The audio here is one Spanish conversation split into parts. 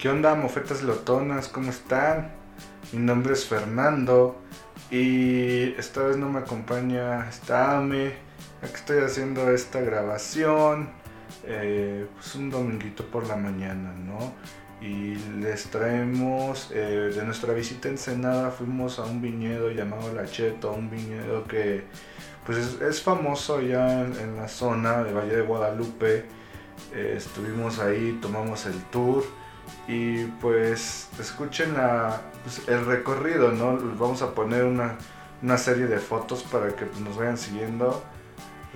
¿Qué onda, mofetas lotonas? ¿Cómo están? Mi nombre es Fernando y esta vez no me acompaña esta AME. Aquí estoy haciendo esta grabación, eh, pues un dominguito por la mañana, ¿no? Y les traemos eh, de nuestra visita en Ensenada, fuimos a un viñedo llamado La Cheto, un viñedo que pues es, famoso ya en, la zona de Valle de Guadalupe. Eh, estuvimos ahí, tomamos el tour y pues escuchen pues, el recorrido, ¿no? Vamos a poner una, serie de fotos para que pues, nos vayan siguiendo.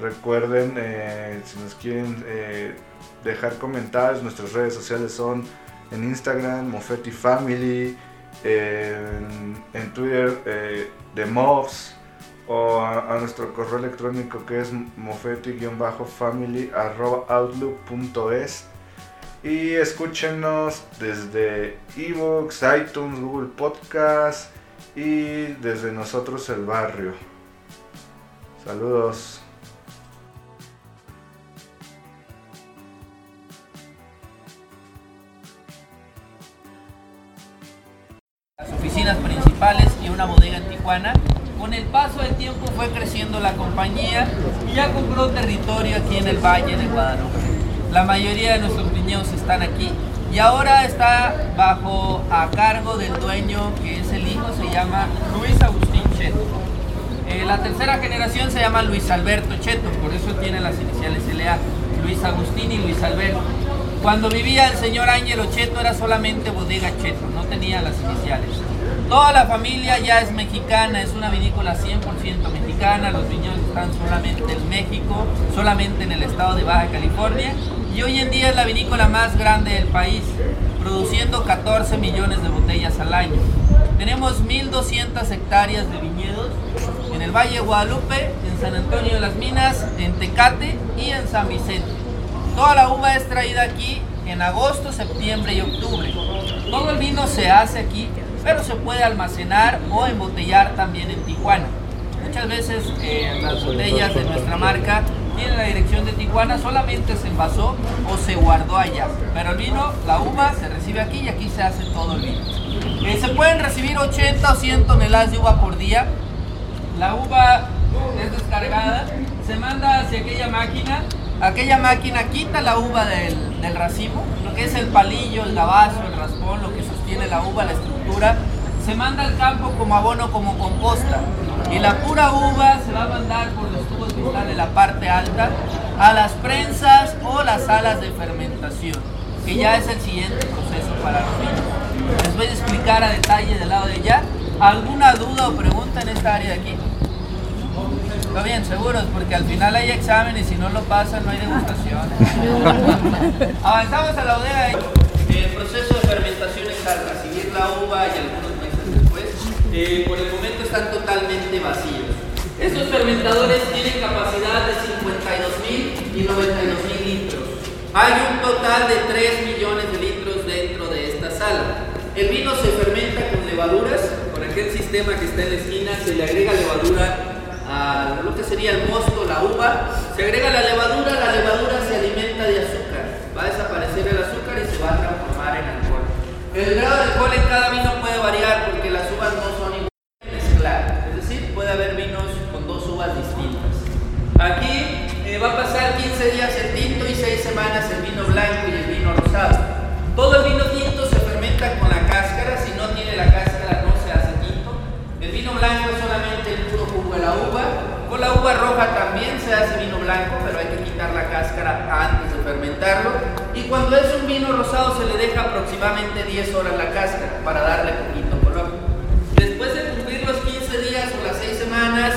Recuerden, eh, si nos quieren eh, dejar comentarios, nuestras redes sociales son en Instagram, Mofetti Family, en, Twitter, eh, The Mobs, o a, nuestro correo electrónico que es mofetti-family.outlook.es y escúchenos desde Evox, iTunes, Google Podcast y desde nosotros el barrio. Saludos. Las oficinas principales y una bodega en Tijuana. Con el paso del tiempo fue creciendo la compañía y ya compró territorio aquí en el Valle de Guadalupe. La mayoría de nuestros viñedos están aquí y ahora está bajo a cargo del dueño que es el hijo, se llama Luis Agustín Cheto. Eh, la tercera generación se llama Luis Alberto Cheto, por eso tiene las iniciales LA, Luis Agustín y Luis Alberto. Cuando vivía el señor Ángelo Cheto era solamente bodega Cheto, no tenía las iniciales. Toda la familia ya es mexicana, es una vinícola 100% mexicana, los viñedos están solamente en México, solamente en el estado de Baja California y hoy en día es la vinícola más grande del país, produciendo 14 millones de botellas al año. Tenemos 1.200 hectáreas de viñedos en el Valle Guadalupe, en San Antonio de las Minas, en Tecate y en San Vicente. Toda la uva es traída aquí en agosto, septiembre y octubre. Todo el vino se hace aquí, pero se puede almacenar o embotellar también en Tijuana. Muchas veces eh, las botellas de nuestra marca tiene la dirección de Tijuana, solamente se envasó o se guardó allá. Pero el vino, la uva, se recibe aquí y aquí se hace todo el vino. Eh, se pueden recibir 80 o 100 toneladas de uva por día. La uva es descargada, se manda hacia aquella máquina. Aquella máquina quita la uva del, del racimo, lo que es el palillo, el lavazo, el raspón, lo que sostiene la uva, la estructura. Se manda al campo como abono, como composta. Y la pura uva se va a mandar por los tubos que están en la parte alta a las prensas o las salas de fermentación, que ya es el siguiente proceso para los vinos. Les voy a explicar a detalle del lado de allá. ¿Alguna duda o pregunta en esta área de aquí? Está bien, seguros, porque al final hay examen y si no lo pasan no hay degustación. Avanzamos a la bodega. El proceso de fermentación es al recibir la uva y algunos eh, por el momento están totalmente vacíos. Estos fermentadores tienen capacidad de 52.000 y 92.000 litros. Hay un total de 3 millones de litros dentro de esta sala. El vino se fermenta con levaduras, con aquel sistema que está en la esquina, se le agrega levadura a lo que sería el mosto, la uva, se agrega la levadura, la levadura se alimenta de azúcar, va a desaparecer el azúcar y se va a transformar en alcohol. El grado de alcohol en cada vino puede variar porque las uvas no son rosado. Todo el vino tinto se fermenta con la cáscara, si no tiene la cáscara no se hace tinto. El vino blanco es solamente el puro jugo de la uva. Con la uva roja también se hace vino blanco, pero hay que quitar la cáscara antes de fermentarlo. Y cuando es un vino rosado se le deja aproximadamente 10 horas la cáscara para darle poquito color. Después de cumplir los 15 días o las 6 semanas,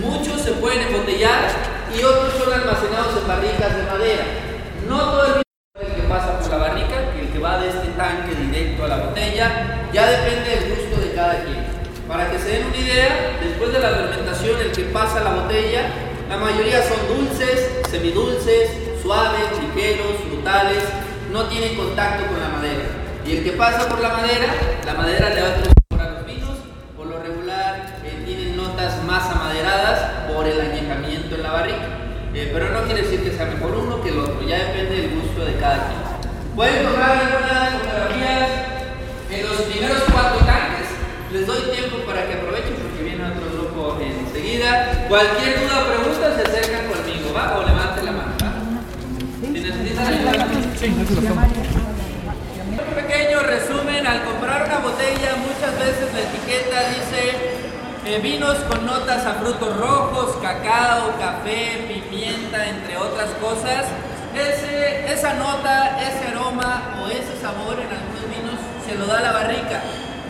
Muchos se pueden embotellar y otros son almacenados en barricas de madera. La mayoría son dulces, semidulces, suaves, ligeros, frutales, no tienen contacto con la madera. Y el que pasa por la madera, la madera le va a a los vinos, por lo regular eh, tienen notas más amaderadas por el añejamiento en la barrica. Eh, pero no quiere decir que sea mejor uno que el otro, ya depende del gusto de cada quien. Pueden tomar algunas fotografías en los primeros cuatro tanques. Les doy tiempo para que aprovechen porque viene otro grupo enseguida. Cualquier duda o pregunta se acercan conmigo, ¿va? O levante Un pequeño resumen, al comprar una botella muchas veces la etiqueta dice eh, vinos con notas a frutos rojos, cacao, café, pimienta, entre otras cosas esa nota, ese aroma o ese sabor en algunos vinos se lo da la barrica.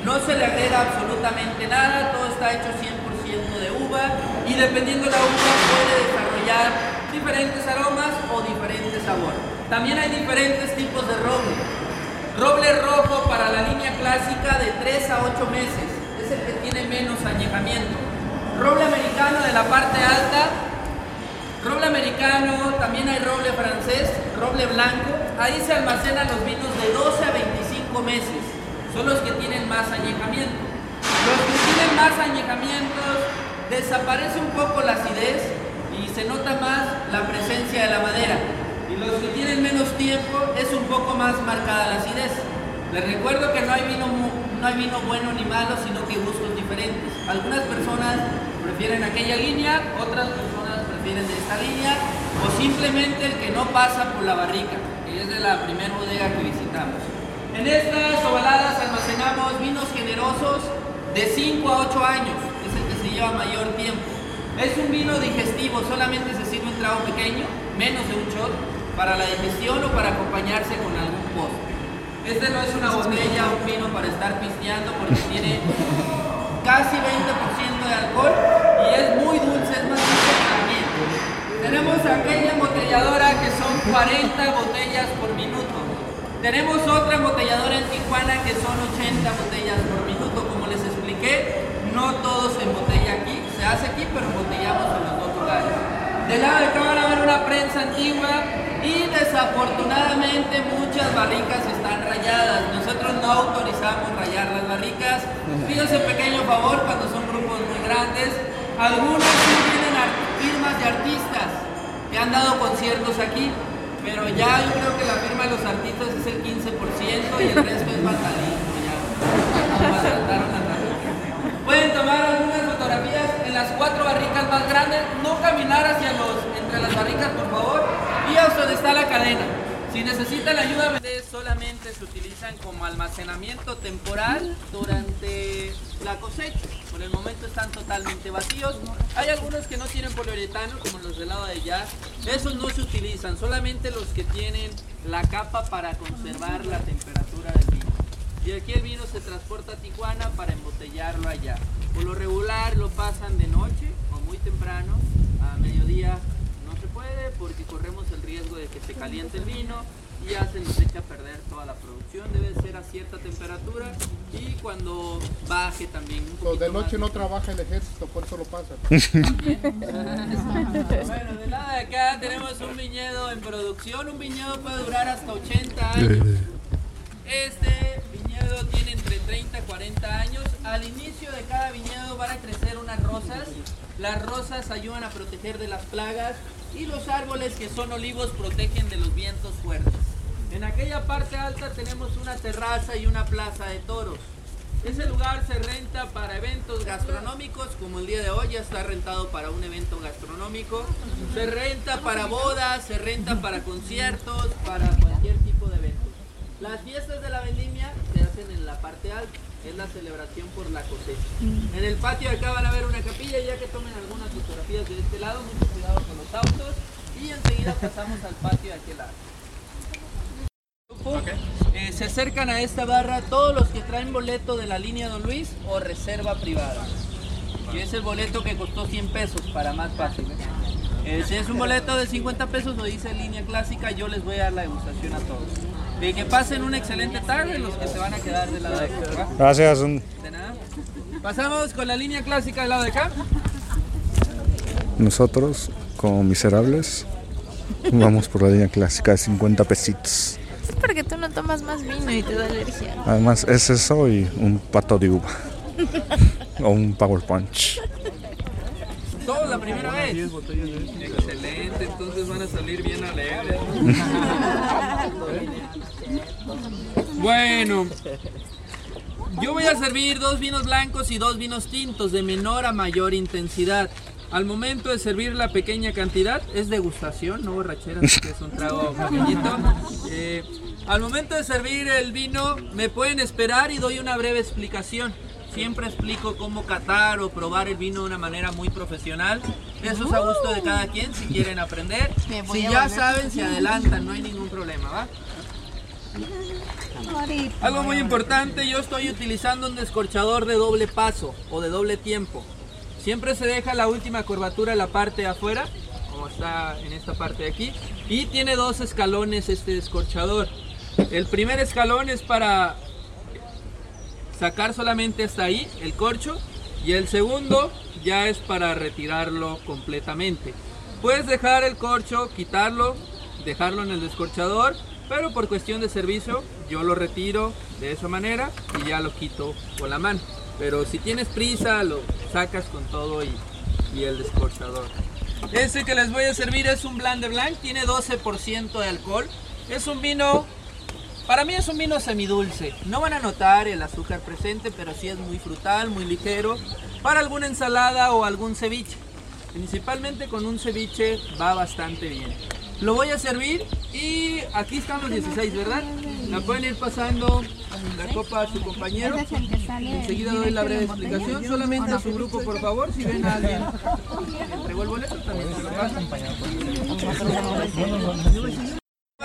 No se le agrega absolutamente nada, todo está hecho 100% de uva y dependiendo de la uva puede desarrollar diferentes aromas o diferentes sabores. También hay diferentes tipos de roble. Roble rojo para la línea clásica de 3 a 8 meses, es el que tiene menos añejamiento. Roble americano de la parte alta Roble americano, también hay roble francés, roble blanco. Ahí se almacenan los vinos de 12 a 25 meses. Son los que tienen más añejamiento. Los que tienen más añejamientos desaparece un poco la acidez y se nota más la presencia de la madera. Y los que tienen menos tiempo es un poco más marcada la acidez. Les recuerdo que no hay vino, no hay vino bueno ni malo, sino que gustos diferentes. Algunas personas prefieren aquella línea, otras personas de esta línea, o simplemente el que no pasa por la barrica, que es de la primera bodega que visitamos. En estas ovaladas almacenamos vinos generosos de 5 a 8 años, es el que se lleva mayor tiempo. Es un vino digestivo, solamente se sirve un trago pequeño, menos de un shot, para la digestión o para acompañarse con algún postre. Este no es una botella, un vino para estar pisteando porque tiene casi 20% de alcohol y es muy dulce, es más tenemos aquella embotelladora que son 40 botellas por minuto. Tenemos otra embotelladora en Tijuana que son 80 botellas por minuto. Como les expliqué, no todo se embotella aquí, se hace aquí, pero embotellamos en los dos lugares. Del lado de acá van a ver una prensa antigua y desafortunadamente muchas barricas están rayadas. Nosotros no autorizamos rayar las barricas. Fíjense pequeño favor cuando son grupos muy grandes. Algunos sí tienen firmas de artistas que han dado conciertos aquí, pero ya yo creo que la firma de los artistas es el 15% y el resto es vandalismo. Pueden tomar algunas fotografías en las cuatro grandes, no caminar hacia los, entre las barricas por favor, y hasta donde está la cadena. Si necesitan ayuda, solamente se utilizan como almacenamiento temporal durante la cosecha. Por el momento están totalmente vacíos. Hay algunos que no tienen poliuretano, como los del lado de allá. Esos no se utilizan, solamente los que tienen la capa para conservar la temperatura del vino. Y aquí el vino se transporta a Tijuana para embotellarlo allá. Por lo regular lo pasan de noche temprano, a mediodía puede porque corremos el riesgo de que se caliente el vino y ya se nos echa a perder toda la producción. Debe ser a cierta temperatura y cuando baje también un poquito De noche no trabaja el ejército, por eso lo pasa. bueno, del lado de acá tenemos un viñedo en producción. Un viñedo puede durar hasta 80 años. Este viñedo tiene entre 30 y 40 años. Al inicio de cada viñedo van a crecer rosas. Las rosas ayudan a proteger de las plagas y los árboles que son olivos protegen de los vientos fuertes. En aquella parte alta tenemos una terraza y una plaza de toros. Ese lugar se renta para eventos gastronómicos, como el día de hoy ya está rentado para un evento gastronómico. Se renta para bodas, se renta para conciertos, para cualquier tipo de eventos. Las fiestas de la vendimia se hacen en la parte alta es la celebración por la cosecha. En el patio de acá van a ver una capilla, ya que tomen algunas fotografías de este lado, mucho cuidado con los autos, y enseguida pasamos al patio de aquel lado. Eh, se acercan a esta barra todos los que traen boleto de la línea Don Luis o reserva privada. Y es el boleto que costó 100 pesos para más fácil. ¿eh? Eh, si es un boleto de 50 pesos, lo dice línea clásica, yo les voy a dar la degustación a todos. De que pasen una excelente tarde los que se van a quedar del lado de acá. Gracias. De nada. Pasamos con la línea clásica del lado de acá. Nosotros como miserables. Vamos por la línea clásica de 50 pesitos. Es porque tú no tomas más vino y te da alergia. Además es eso y un pato de uva. o un power punch. Todo la primera vez. Excelente, entonces van a salir bien alegres. bueno, yo voy a servir dos vinos blancos y dos vinos tintos de menor a mayor intensidad. Al momento de servir la pequeña cantidad, es degustación, no borrachera, que es un trago pequeñito. Eh, al momento de servir el vino, me pueden esperar y doy una breve explicación. Siempre explico cómo catar o probar el vino de una manera muy profesional. Eso es a gusto de cada quien si quieren aprender. Si ya saben, se adelantan, no hay ningún problema, ¿va? Algo muy importante, yo estoy utilizando un descorchador de doble paso o de doble tiempo. Siempre se deja la última curvatura en la parte de afuera, como está en esta parte de aquí, y tiene dos escalones este descorchador. El primer escalón es para sacar solamente hasta ahí el corcho y el segundo ya es para retirarlo completamente. Puedes dejar el corcho, quitarlo, dejarlo en el descorchador, pero por cuestión de servicio yo lo retiro de esa manera y ya lo quito con la mano. Pero si tienes prisa lo sacas con todo y, el descorchador. Este que les voy a servir es un Blanc de Blanc, tiene 12% de alcohol. Es un vino para mí es un vino semidulce. No van a notar el azúcar presente, pero sí es muy frutal, muy ligero. Para alguna ensalada o algún ceviche. Principalmente con un ceviche va bastante bien. Lo voy a servir y aquí están los 16, ¿verdad? La pueden ir pasando la copa a su compañero. Enseguida doy la breve explicación. Solamente a su grupo, por favor, si ven a alguien. entregó el boleto, también se lo pasan.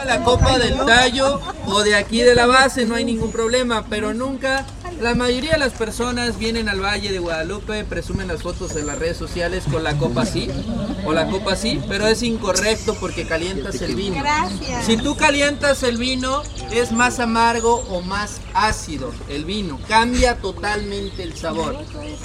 La copa del tallo o de aquí de la base no hay ningún problema, pero nunca, la mayoría de las personas vienen al Valle de Guadalupe, presumen las fotos en las redes sociales con la copa así o la copa así, pero es incorrecto porque calientas el vino. Gracias. Si tú calientas el vino, es más amargo o más ácido el vino. Cambia totalmente el sabor.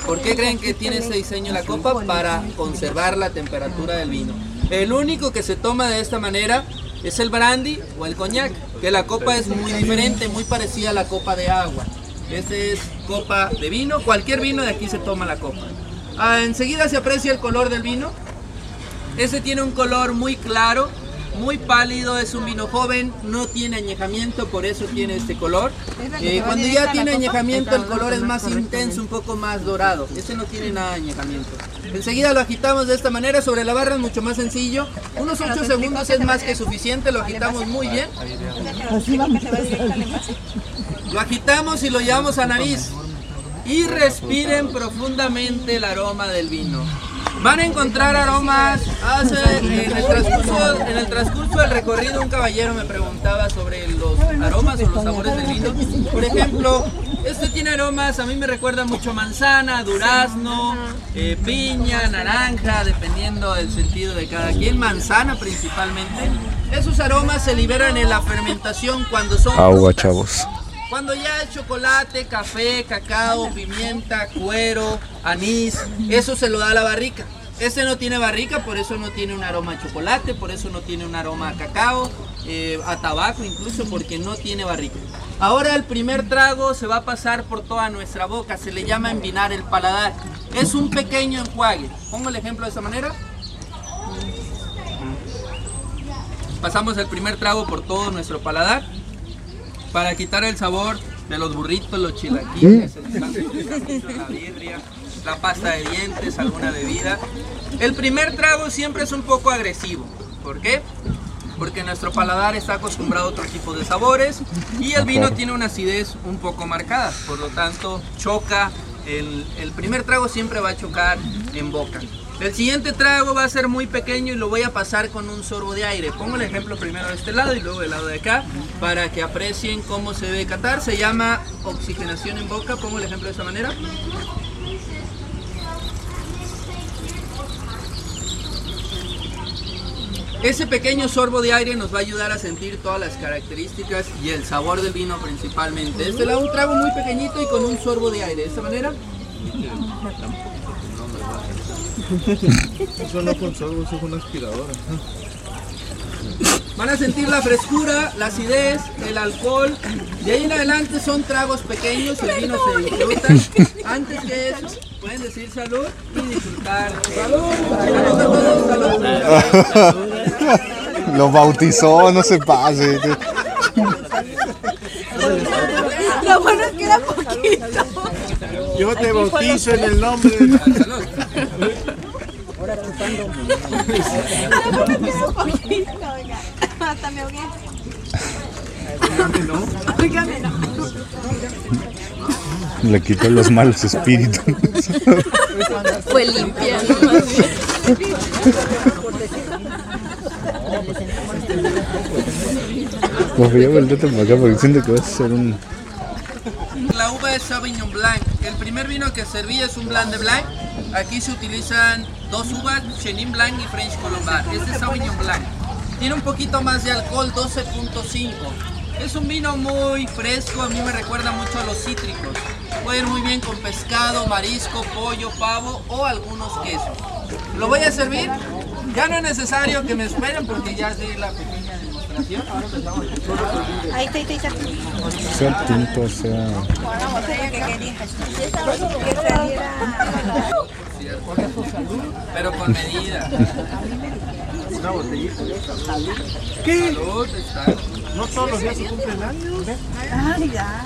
¿Por qué creen que tiene ese diseño la copa? Para conservar la temperatura del vino. El único que se toma de esta manera es el brandy o el coñac, que la copa es muy diferente, muy parecida a la copa de agua. Este es copa de vino, cualquier vino de aquí se toma la copa. Ah, enseguida se aprecia el color del vino. Este tiene un color muy claro, muy pálido, es un vino joven, no tiene añejamiento, por eso tiene este color. Eh, cuando ya tiene añejamiento el color es más intenso, un poco más dorado. Este no tiene nada de añejamiento. Enseguida lo agitamos de esta manera, sobre la barra es mucho más sencillo. Unos 8 segundos es más que suficiente, lo agitamos muy bien. Lo agitamos y lo llevamos a nariz. Y respiren profundamente el aroma del vino. Van a encontrar aromas. hace- en, el transcurso, en el transcurso del recorrido, un caballero me preguntaba sobre los aromas o los sabores del vino. Por ejemplo, este tiene aromas, a mí me recuerda mucho manzana, durazno, eh, piña, naranja, dependiendo del sentido de cada quien. Manzana principalmente. Esos aromas se liberan en la fermentación cuando son Agua, chavos. Cuando ya es chocolate, café, cacao, pimienta, cuero, anís, eso se lo da la barrica. Este no tiene barrica, por eso no tiene un aroma a chocolate, por eso no tiene un aroma a cacao, eh, a tabaco incluso, porque no tiene barrica. Ahora el primer trago se va a pasar por toda nuestra boca, se le llama envinar el paladar. Es un pequeño enjuague. Pongo el ejemplo de esta manera. Pasamos el primer trago por todo nuestro paladar para quitar el sabor de los burritos, los chilaquiles, la la pasta de dientes, alguna bebida. El primer trago siempre es un poco agresivo. ¿Por qué? Porque nuestro paladar está acostumbrado a otro tipo de sabores y el vino tiene una acidez un poco marcada. Por lo tanto, choca. El primer trago siempre va a chocar en boca. El siguiente trago va a ser muy pequeño y lo voy a pasar con un sorbo de aire. Pongo el ejemplo primero de este lado y luego del lado de acá para que aprecien cómo se debe catar. Se llama oxigenación en boca. Pongo el ejemplo de esta manera. Ese pequeño sorbo de aire nos va a ayudar a sentir todas las características y el sabor del vino principalmente. Este lado un trago muy pequeñito y con un sorbo de aire. De esta manera. Eso no con sorbo, eso es una aspiradora. Van a sentir la frescura, la acidez, el alcohol. De ahí en adelante son tragos pequeños, el vino se disfruta. Antes que eso, pueden decir salud y disfrutar. ¡Salud! ¡Salud a todos! ¡Salud! Lo bautizó, no se pase. Lo bueno es que era poquito. Yo te bautizo en el nombre de... Oiga. Hasta me ahogué. Le quitó los malos espíritus. Fue limpiando más bien. Pues voy a volverte para acá porque siento que vas a ser un. La uva es Sauvignon Blanc. El primer vino que serví es un Blanc de Blanc. Aquí se utilizan dos uvas, Chenin Blanc y French Colombard. Este es Sauvignon Blanc. Tiene un poquito más de alcohol, 12.5. Es un vino muy fresco, a mí me recuerda mucho a los cítricos. Puede ir muy bien con pescado, marisco, pollo, pavo o algunos quesos. Lo voy a servir. Ya no es necesario que me esperen porque ya di la pequeña demostración. Ahora empezamos. Está, ahí está, ahí está. Sea tinto, sea. Pero con medida. Una botellita. ¿Qué? Salud, está. No todos los días se cumplen años. Ay, ya.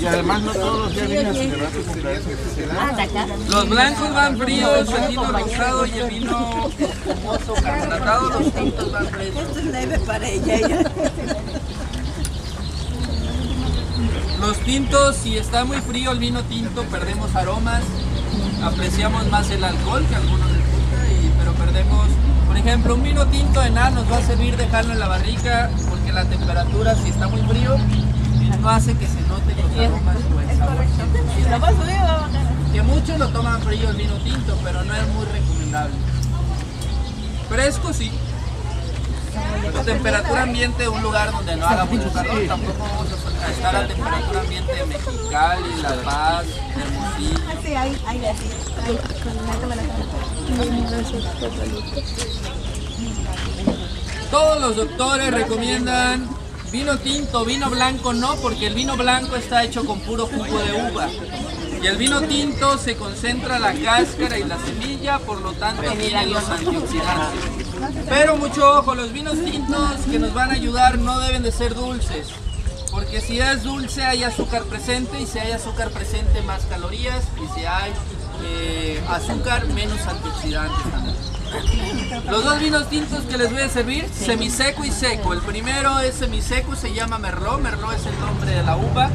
Y además no todos los días vienen a celebrar tu cumpleaños especial. Los blancos van fríos, el vino rosado y el vino carbonatado, los tintos van frescos. Esto es leve para ella. Los tintos, si está muy frío el vino tinto, perdemos aromas, apreciamos más el alcohol que a algunos les gusta, y- pero perdemos, por ejemplo, un vino tinto de nada nos va a servir dejarlo en la barrica porque la temperatura, si está muy frío, no hace que se noten los aromas o el sabor. Que muchos lo toman frío el vino tinto, pero no es muy recomendable. Fresco sí. Temperatura ambiente, un lugar donde no haga mucho calor, tampoco vamos a estar a temperatura ambiente de Mexicali, La Paz, Hermosillo. Sí, ahí, ahí, así. Ahí, con Todos los doctores recomiendan vino tinto, vino blanco no, porque el vino blanco está hecho con puro jugo de uva. Y el vino tinto se concentra la cáscara y la semilla, por lo tanto tiene los antioxidantes. Pero mucho ojo, los vinos tintos que nos van a ayudar no deben de ser dulces. Porque si es dulce hay azúcar presente y si hay azúcar presente más calorías y si hay eh, azúcar menos antioxidantes también. Los dos vinos tintos que les voy a servir, semiseco y seco. El primero es semiseco, se llama Merlot. Merlot es el nombre de la uva.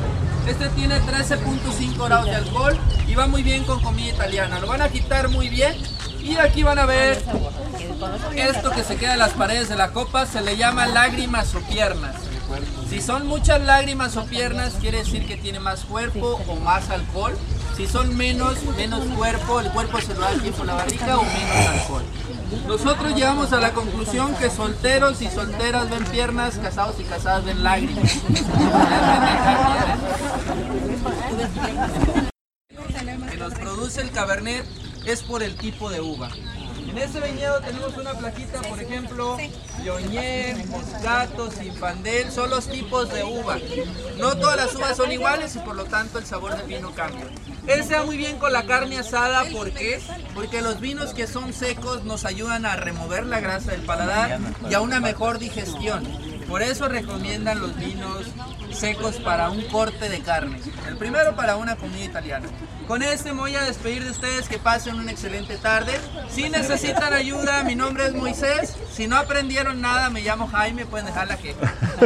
Este tiene 13.5 grados de alcohol y va muy bien con comida italiana. Lo van a quitar muy bien y aquí van a ver esto que se queda en las paredes de la copa. Se le llama lágrimas o piernas. Si son muchas lágrimas o piernas, quiere decir que tiene más cuerpo o más alcohol. Si son menos, menos cuerpo, el cuerpo se lo da aquí por la barriga o menos alcohol. Nosotros llegamos a la conclusión que solteros y solteras ven piernas, casados y casadas ven lágrimas. que nos produce el cabernet es por el tipo de uva. En este viñedo tenemos una plaquita, por ejemplo, Yoñer, Moscato, Sinfandel, son los tipos de uva. No todas las uvas son iguales y por lo tanto el sabor del vino cambia. Él se da muy bien con la carne asada, ¿por qué? Porque los vinos que son secos nos ayudan a remover la grasa del paladar y a una mejor digestión. Por eso recomiendan los vinos secos para un corte de carne. El primero para una comida italiana. Con este me voy a despedir de ustedes, que pasen una excelente tarde. Si necesitan ayuda, mi nombre es Moisés. Si no aprendieron nada, me llamo Jaime, pueden dejar la queja.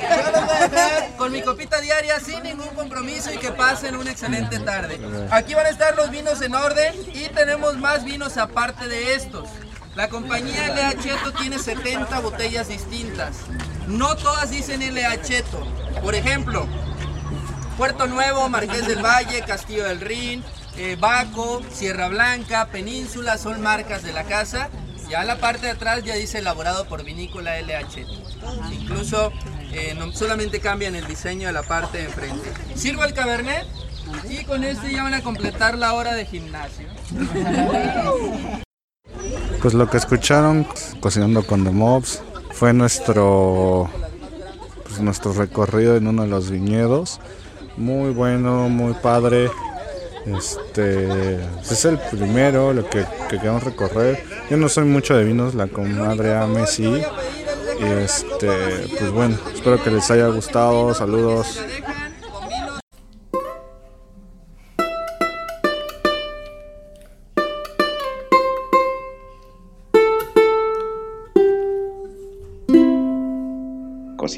Yo los voy a dejar con mi copita diaria sin ningún compromiso y que pasen una excelente tarde. Aquí van a estar los vinos en orden y tenemos más vinos aparte de estos. La compañía LA Cheto tiene 70 botellas distintas. No todas dicen LA Cheto. Por ejemplo, Puerto Nuevo, Marqués del Valle, Castillo del Rin, eh, Baco, Sierra Blanca, Península son marcas de la casa. Ya la parte de atrás ya dice elaborado por vinícola LH. Incluso eh, solamente cambian el diseño de la parte de enfrente. Sirvo el Cabernet. Y con esto ya van a completar la hora de gimnasio. Pues lo que escucharon cocinando con The Mobs fue nuestro pues nuestro recorrido en uno de los viñedos. Muy bueno, muy padre. Este pues es el primero lo que, que queremos recorrer. Yo no soy mucho de vinos, la comadre Ame sí. Y este, pues bueno, espero que les haya gustado. Saludos.